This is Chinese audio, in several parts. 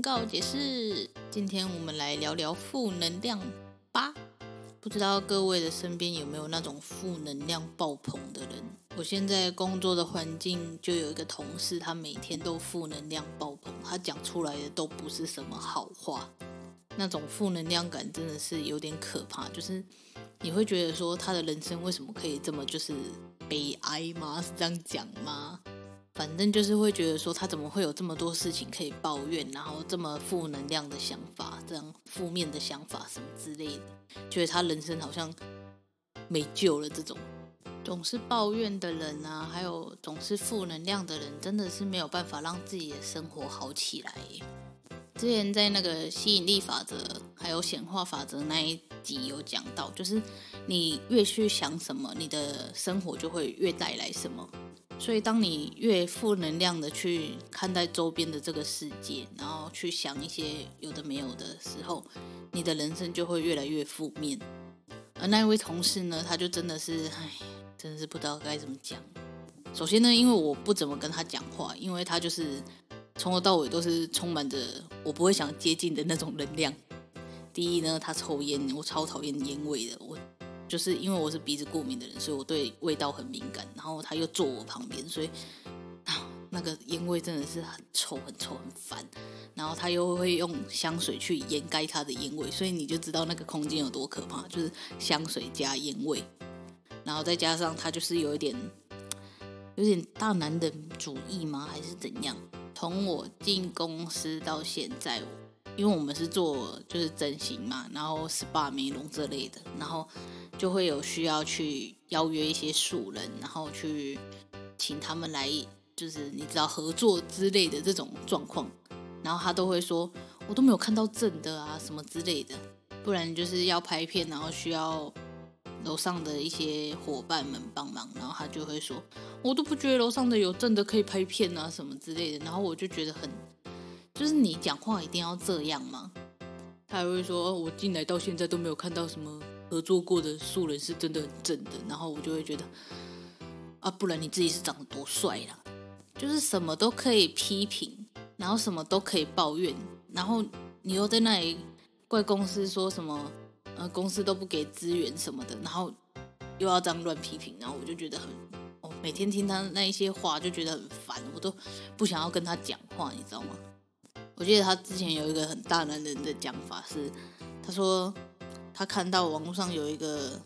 告解释，今天我们来聊聊负能量吧。不知道各位的身边有没有那种负能量爆棚的人？我现在工作的环境就有一个同事，他每天都负能量爆棚，他讲出来的都不是什么好话。那种负能量感真的是有点可怕，就是你会觉得说他的人生为什么可以这么就是悲哀吗？是这样讲吗？反正就是会觉得说他怎么会有这么多事情可以抱怨，然后这么负能量的想法，这样负面的想法什么之类的，觉得他人生好像没救了。这种总是抱怨的人啊，还有总是负能量的人，真的是没有办法让自己的生活好起来。之前在那个吸引力法则还有显化法则那一集有讲到，就是你越去想什么，你的生活就会越带来什么。所以，当你越负能量的去看待周边的这个世界，然后去想一些有的没有的时候，你的人生就会越来越负面。而那一位同事呢，他就真的是，唉，真的是不知道该怎么讲。首先呢，因为我不怎么跟他讲话，因为他就是从头到尾都是充满着我不会想接近的那种能量。第一呢，他抽烟，我超讨厌烟味的，我。就是因为我是鼻子过敏的人，所以我对味道很敏感。然后他又坐我旁边，所以啊，那个烟味真的是很臭、很臭、很烦。然后他又会用香水去掩盖他的烟味，所以你就知道那个空间有多可怕，就是香水加烟味。然后再加上他就是有一点，有点大男人主义吗？还是怎样？从我进公司到现在，因为我们是做就是整形嘛，然后 SPA 美容这类的，然后。就会有需要去邀约一些素人，然后去请他们来，就是你知道合作之类的这种状况，然后他都会说，我都没有看到正的啊什么之类的，不然就是要拍片，然后需要楼上的一些伙伴们帮忙，然后他就会说，我都不觉得楼上的有正的可以拍片啊什么之类的，然后我就觉得很，就是你讲话一定要这样吗？他还会说，我进来到现在都没有看到什么。合作过的素人是真的很正的，然后我就会觉得啊，不然你自己是长得多帅啦，就是什么都可以批评，然后什么都可以抱怨，然后你又在那里怪公司说什么，呃，公司都不给资源什么的，然后又要这样乱批评，然后我就觉得很，哦，每天听他那一些话就觉得很烦，我都不想要跟他讲话，你知道吗？我记得他之前有一个很大男人的讲法是，他说。他看到网络上有一个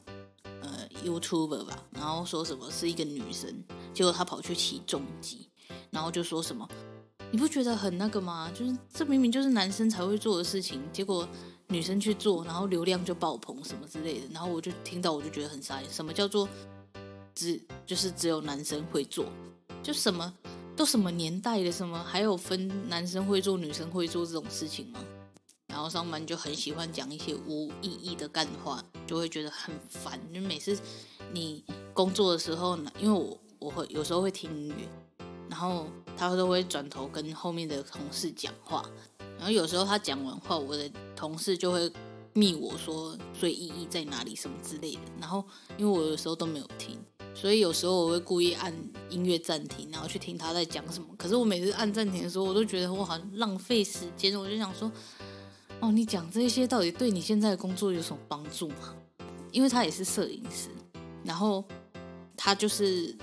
呃 YouTuber 吧，然后说什么是一个女生，结果他跑去骑重机，然后就说什么，你不觉得很那个吗？就是这明明就是男生才会做的事情，结果女生去做，然后流量就爆棚什么之类的。然后我就听到我就觉得很傻眼，什么叫做只就是只有男生会做？就什么都什么年代的什么还有分男生会做女生会做这种事情吗？然后上班就很喜欢讲一些无意义的干话，就会觉得很烦。就每次你工作的时候呢，因为我我会有时候会听音乐，然后他都会转头跟后面的同事讲话。然后有时候他讲完话，我的同事就会密我说，所以意义在哪里什么之类的。然后因为我有时候都没有听，所以有时候我会故意按音乐暂停，然后去听他在讲什么。可是我每次按暂停的时候，我都觉得我好像浪费时间，我就想说。哦，你讲这些到底对你现在的工作有什么帮助吗？因为他也是摄影师，然后他就是，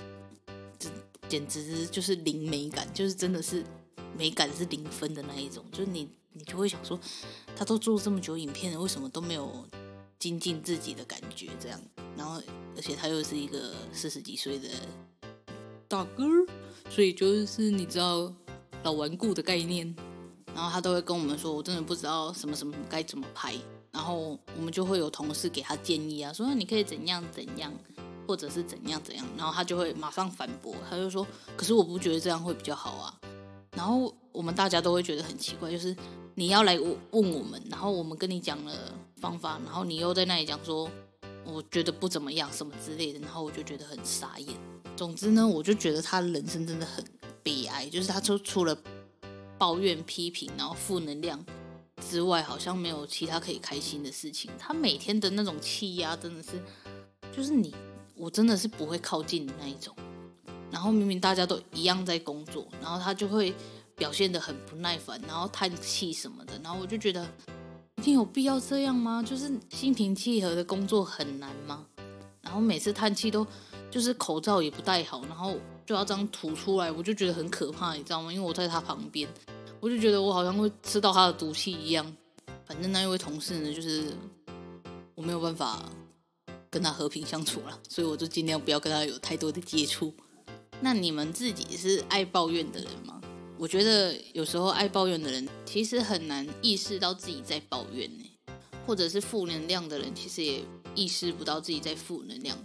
简直就是零美感，就是真的是美感是零分的那一种。就是你你就会想说，他都做这么久影片了，为什么都没有精进自己的感觉？这样，然后而且他又是一个四十几岁的大哥，所以就是你知道老顽固的概念。然后他都会跟我们说，我真的不知道什么什么该怎么拍。然后我们就会有同事给他建议啊，说你可以怎样怎样，或者是怎样怎样。然后他就会马上反驳，他就说，可是我不觉得这样会比较好啊。然后我们大家都会觉得很奇怪，就是你要来问我们，然后我们跟你讲了方法，然后你又在那里讲说，我觉得不怎么样什么之类的，然后我就觉得很傻眼。总之呢，我就觉得他人生真的很悲哀，就是他就除了抱怨、批评，然后负能量之外，好像没有其他可以开心的事情。他每天的那种气压真的是，就是你我真的是不会靠近的那一种。然后明明大家都一样在工作，然后他就会表现得很不耐烦，然后叹气什么的。然后我就觉得，一定有必要这样吗？就是心平气和的工作很难吗？然后每次叹气都就是口罩也不戴好，然后就要这样吐出来，我就觉得很可怕，你知道吗？因为我在他旁边，我就觉得我好像会吃到他的毒气一样。反正那一位同事呢，就是我没有办法跟他和平相处了，所以我就尽量不要跟他有太多的接触。那你们自己是爱抱怨的人吗？我觉得有时候爱抱怨的人其实很难意识到自己在抱怨呢，或者是负能量的人其实也意识不到自己在负能量。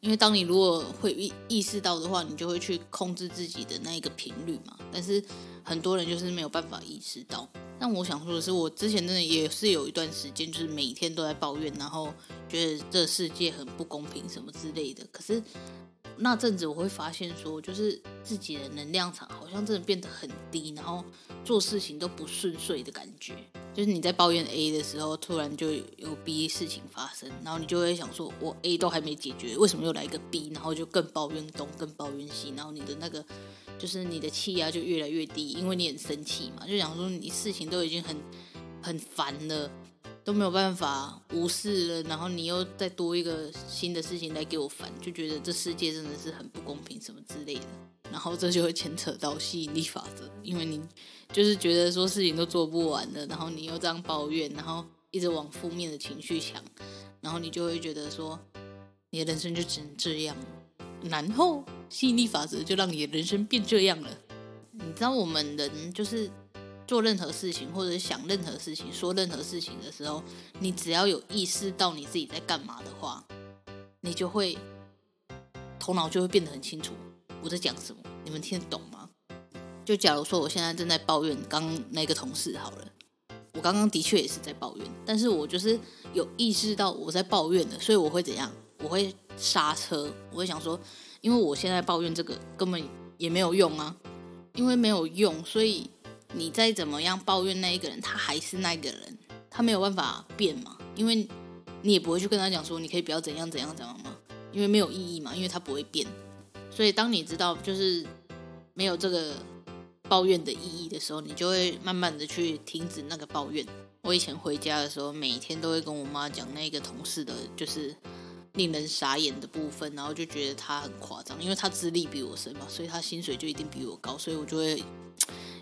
因为当你如果会意意识到的话，你就会去控制自己的那一个频率嘛。但是很多人就是没有办法意识到。但我想说的是，我之前真的也是有一段时间，就是每天都在抱怨，然后觉得这世界很不公平什么之类的。可是。那阵子我会发现说，就是自己的能量场好像真的变得很低，然后做事情都不顺遂的感觉。就是你在抱怨 A 的时候，突然就有 B 事情发生，然后你就会想说，我 A 都还没解决，为什么又来一个 B？然后就更抱怨东，更抱怨西，然后你的那个就是你的气压就越来越低，因为你很生气嘛，就想说你事情都已经很很烦了。都没有办法无视了，然后你又再多一个新的事情来给我烦，就觉得这世界真的是很不公平什么之类的，然后这就会牵扯到吸引力法则，因为你就是觉得说事情都做不完了，然后你又这样抱怨，然后一直往负面的情绪想，然后你就会觉得说你的人生就只能这样，然后吸引力法则就让你的人生变这样了。你知道我们人就是。做任何事情，或者想任何事情，说任何事情的时候，你只要有意识到你自己在干嘛的话，你就会头脑就会变得很清楚我在讲什么。你们听得懂吗？就假如说我现在正在抱怨刚那个同事好了，我刚刚的确也是在抱怨，但是我就是有意识到我在抱怨的，所以我会怎样？我会刹车，我会想说，因为我现在抱怨这个根本也没有用啊，因为没有用，所以。你再怎么样抱怨那一个人，他还是那个人，他没有办法变嘛，因为你也不会去跟他讲说，你可以不要怎样怎样怎样嘛，因为没有意义嘛，因为他不会变。所以当你知道就是没有这个抱怨的意义的时候，你就会慢慢的去停止那个抱怨。我以前回家的时候，每天都会跟我妈讲那个同事的，就是令人傻眼的部分，然后就觉得他很夸张，因为他资历比我深嘛，所以他薪水就一定比我高，所以我就会。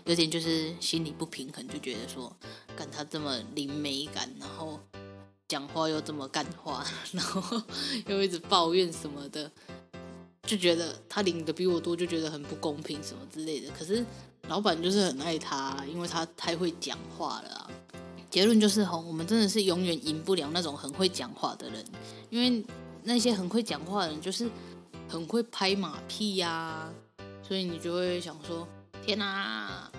有点就是心里不平衡，就觉得说，干他这么零美感，然后讲话又这么干话，然后 又一直抱怨什么的，就觉得他领的比我多，就觉得很不公平什么之类的。可是老板就是很爱他，因为他太会讲话了啊。结论就是吼，我们真的是永远赢不了那种很会讲话的人，因为那些很会讲话的人就是很会拍马屁呀，所以你就会想说，天哪！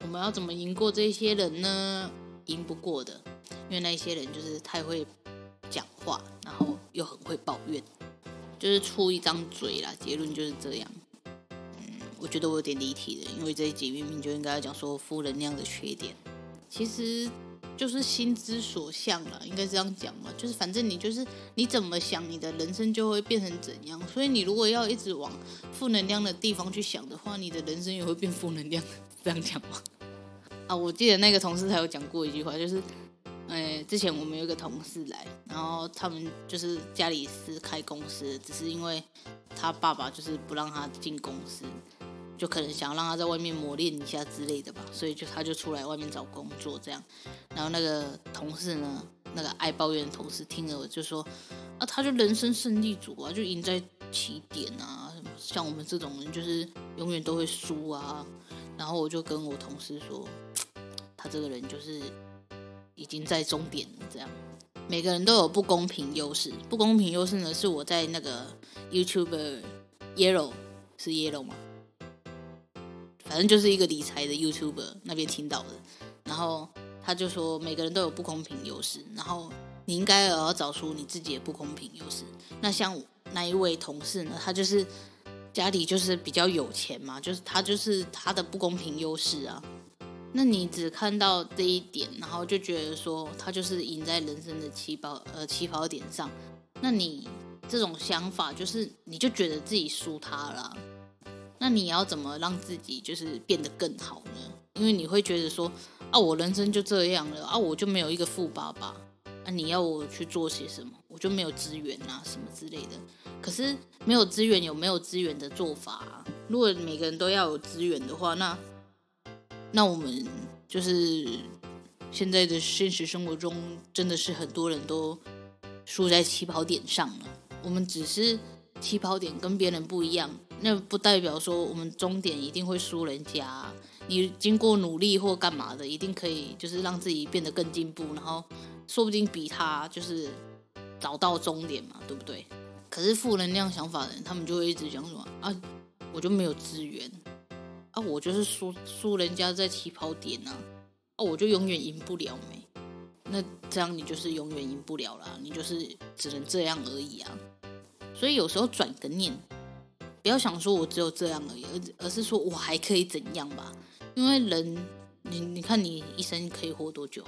我们要怎么赢过这些人呢？赢不过的，因为那些人就是太会讲话，然后又很会抱怨，就是出一张嘴啦。结论就是这样。嗯，我觉得我有点离题了，因为这一集明明就应该要讲说负能量的缺点，其实就是心之所向了，应该这样讲嘛。就是反正你就是你怎么想，你的人生就会变成怎样。所以你如果要一直往负能量的地方去想的话，你的人生也会变负能量。这样讲吗？啊，我记得那个同事他有讲过一句话，就是，呃，之前我们有一个同事来，然后他们就是家里是开公司，只是因为他爸爸就是不让他进公司，就可能想让他在外面磨练一下之类的吧，所以就他就出来外面找工作这样。然后那个同事呢，那个爱抱怨的同事听了我就说，啊，他就人生胜利组啊，就赢在起点啊，什么像我们这种人就是永远都会输啊。然后我就跟我同事说，他这个人就是已经在终点了这样。每个人都有不公平优势，不公平优势呢是我在那个 YouTube Yellow 是 Yellow 吗？反正就是一个理财的 YouTube 那边听到的，然后他就说每个人都有不公平优势，然后你应该也要找出你自己的不公平优势。那像那一位同事呢，他就是家里就是比较有钱嘛，就是他就是他的不公平优势啊。那你只看到这一点，然后就觉得说他就是赢在人生的起跑呃起跑点上，那你这种想法就是你就觉得自己输他了。那你要怎么让自己就是变得更好呢？因为你会觉得说，啊，我人生就这样了啊，我就没有一个富爸爸啊，你要我去做些什么？我就没有资源啊，什么之类的。可是没有资源有没有资源的做法？如果每个人都要有资源的话，那那我们就是现在的现实生活中，真的是很多人都输在起跑点上了。我们只是起跑点跟别人不一样。那不代表说我们终点一定会输人家，你经过努力或干嘛的，一定可以就是让自己变得更进步，然后说不定比他就是找到终点嘛，对不对？可是负能量想法的人，他们就会一直讲什么啊，我就没有资源啊，我就是输输人家在起跑点啊，啊，我就永远赢不了没？那这样你就是永远赢不了啦，你就是只能这样而已啊。所以有时候转个念。不要想说我只有这样而已，而而是说我还可以怎样吧？因为人，你你看你一生可以活多久？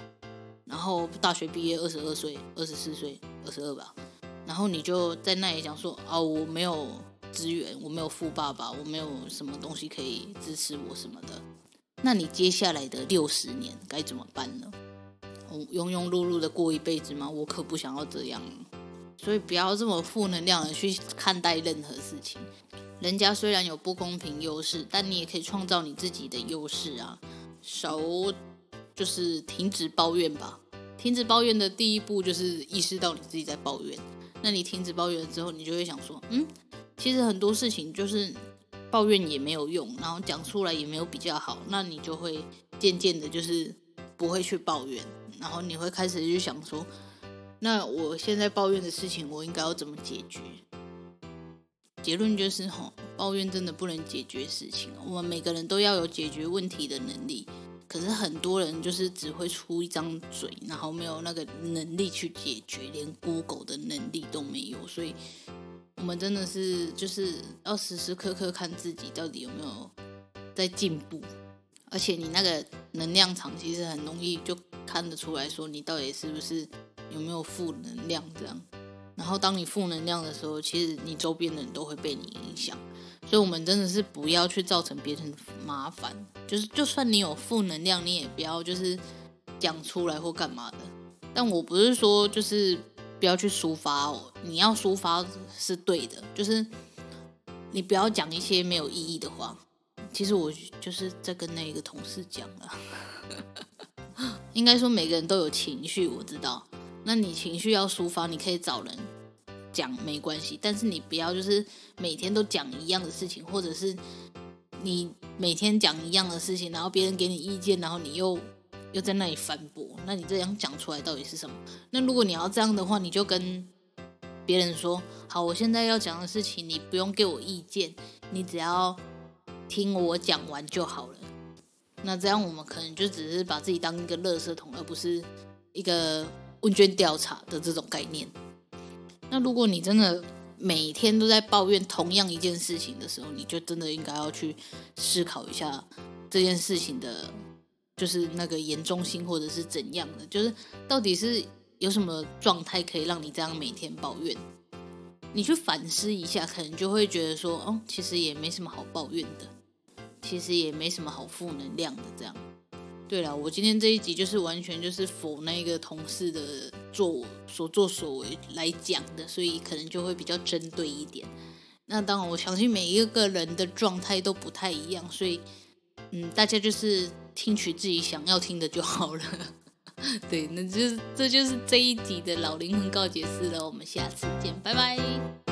然后大学毕业二十二岁、二十四岁、二十二吧，然后你就在那里讲说啊，我没有资源，我没有富爸爸，我没有什么东西可以支持我什么的。那你接下来的六十年该怎么办呢？庸庸碌碌的过一辈子吗？我可不想要这样。所以不要这么负能量的去看待任何事情。人家虽然有不公平优势，但你也可以创造你自己的优势啊！少就是停止抱怨吧。停止抱怨的第一步就是意识到你自己在抱怨。那你停止抱怨了之后，你就会想说，嗯，其实很多事情就是抱怨也没有用，然后讲出来也没有比较好。那你就会渐渐的，就是不会去抱怨，然后你会开始去想说，那我现在抱怨的事情，我应该要怎么解决？结论就是吼，抱怨真的不能解决事情。我们每个人都要有解决问题的能力，可是很多人就是只会出一张嘴，然后没有那个能力去解决，连 Google 的能力都没有。所以，我们真的是就是要时时刻刻看自己到底有没有在进步。而且，你那个能量场其实很容易就看得出来说，你到底是不是有没有负能量这样。然后，当你负能量的时候，其实你周边的人都会被你影响。所以，我们真的是不要去造成别人麻烦。就是，就算你有负能量，你也不要就是讲出来或干嘛的。但我不是说就是不要去抒发哦，你要抒发是对的，就是你不要讲一些没有意义的话。其实我就是在跟那个同事讲了，应该说每个人都有情绪，我知道。那你情绪要抒发，你可以找人讲没关系，但是你不要就是每天都讲一样的事情，或者是你每天讲一样的事情，然后别人给你意见，然后你又又在那里反驳，那你这样讲出来到底是什么？那如果你要这样的话，你就跟别人说，好，我现在要讲的事情，你不用给我意见，你只要听我讲完就好了。那这样我们可能就只是把自己当一个垃圾桶，而不是一个。问卷调查的这种概念，那如果你真的每天都在抱怨同样一件事情的时候，你就真的应该要去思考一下这件事情的，就是那个严重性或者是怎样的，就是到底是有什么状态可以让你这样每天抱怨？你去反思一下，可能就会觉得说，哦，其实也没什么好抱怨的，其实也没什么好负能量的这样。对了，我今天这一集就是完全就是否那个同事的做所作所为来讲的，所以可能就会比较针对一点。那当然，我相信每一个人的状态都不太一样，所以，嗯，大家就是听取自己想要听的就好了。对，那就这就是这一集的老灵魂告解室了。我们下次见，拜拜。